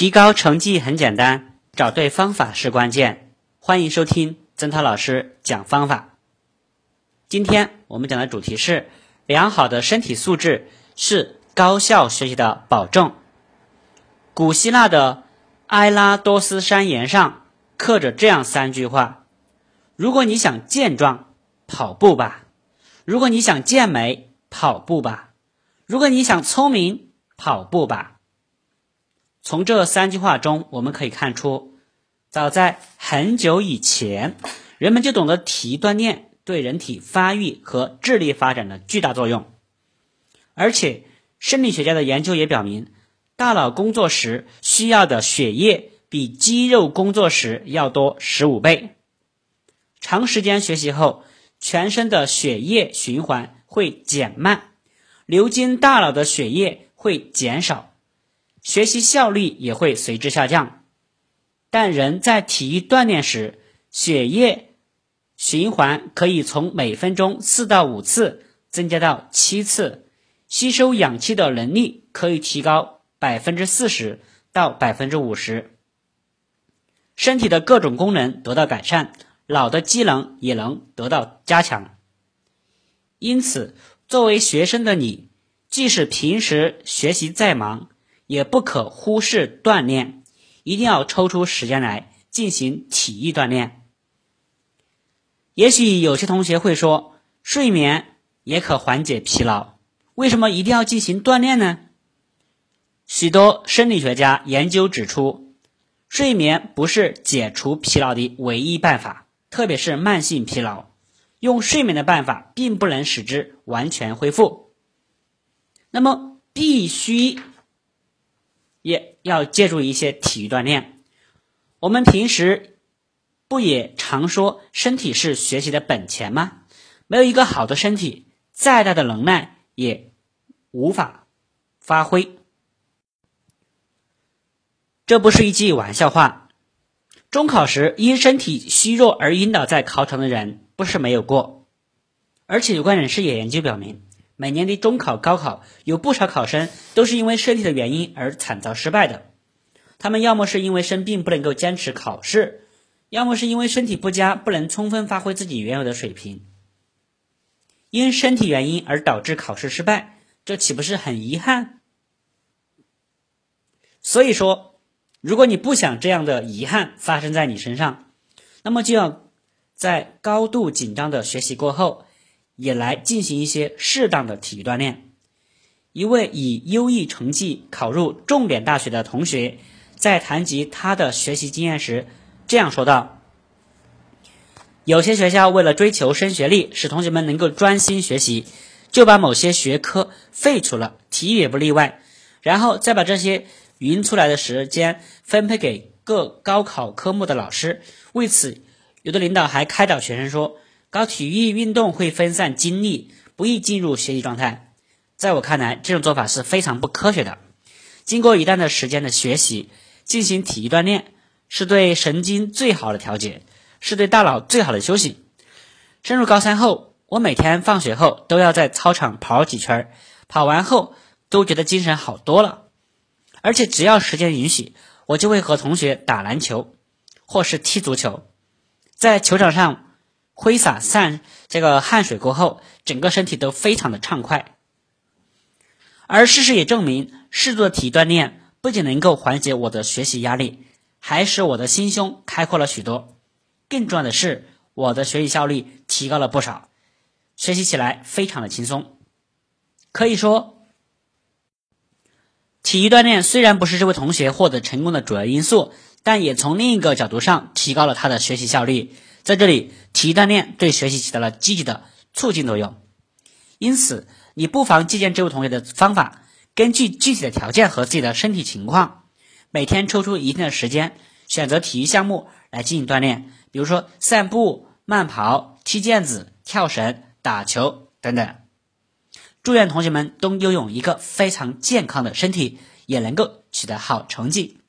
提高成绩很简单，找对方法是关键。欢迎收听曾涛老师讲方法。今天我们讲的主题是良好的身体素质是高效学习的保证。古希腊的埃拉多斯山岩上刻着这样三句话：如果你想健壮，跑步吧；如果你想健美，跑步吧；如果你想聪明，跑步吧。从这三句话中，我们可以看出，早在很久以前，人们就懂得体育锻炼对人体发育和智力发展的巨大作用。而且，生理学家的研究也表明，大脑工作时需要的血液比肌肉工作时要多十五倍。长时间学习后，全身的血液循环会减慢，流经大脑的血液会减少。学习效率也会随之下降，但人在体育锻炼时，血液循环可以从每分钟四到五次增加到七次，吸收氧气的能力可以提高百分之四十到百分之五十，身体的各种功能得到改善，脑的机能也能得到加强。因此，作为学生的你，即使平时学习再忙，也不可忽视锻炼，一定要抽出时间来进行体育锻炼。也许有些同学会说，睡眠也可缓解疲劳，为什么一定要进行锻炼呢？许多生理学家研究指出，睡眠不是解除疲劳的唯一办法，特别是慢性疲劳，用睡眠的办法并不能使之完全恢复。那么必须。也要借助一些体育锻炼。我们平时不也常说身体是学习的本钱吗？没有一个好的身体，再大的能耐也无法发挥。这不是一句玩笑话。中考时因身体虚弱而晕倒在考场的人不是没有过，而且有关人士也研究表明。每年的中考、高考，有不少考生都是因为身体的原因而惨遭失败的。他们要么是因为生病不能够坚持考试，要么是因为身体不佳不能充分发挥自己原有的水平。因身体原因而导致考试失败，这岂不是很遗憾？所以说，如果你不想这样的遗憾发生在你身上，那么就要在高度紧张的学习过后。也来进行一些适当的体育锻炼。一位以优异成绩考入重点大学的同学，在谈及他的学习经验时，这样说道：“有些学校为了追求升学率，使同学们能够专心学习，就把某些学科废除了，体育也不例外。然后再把这些匀出来的时间分配给各高考科目的老师。为此，有的领导还开导学生说。”搞体育运动会分散精力，不易进入学习状态。在我看来，这种做法是非常不科学的。经过一段的时间的学习，进行体育锻炼，是对神经最好的调节，是对大脑最好的休息。升入高三后，我每天放学后都要在操场跑几圈，跑完后都觉得精神好多了。而且只要时间允许，我就会和同学打篮球，或是踢足球，在球场上。挥洒散这个汗水过后，整个身体都非常的畅快。而事实也证明，适度的体育锻炼不仅能够缓解我的学习压力，还使我的心胸开阔了许多。更重要的是，我的学习效率提高了不少，学习起来非常的轻松。可以说，体育锻炼虽然不是这位同学获得成功的主要因素，但也从另一个角度上提高了他的学习效率。在这里，体育锻炼对学习起到了积极的促进作用。因此，你不妨借鉴这位同学的方法，根据具体的条件和自己的身体情况，每天抽出一定的时间，选择体育项目来进行锻炼，比如说散步、慢跑、踢毽子、跳绳、打球等等。祝愿同学们都拥有一个非常健康的身体，也能够取得好成绩。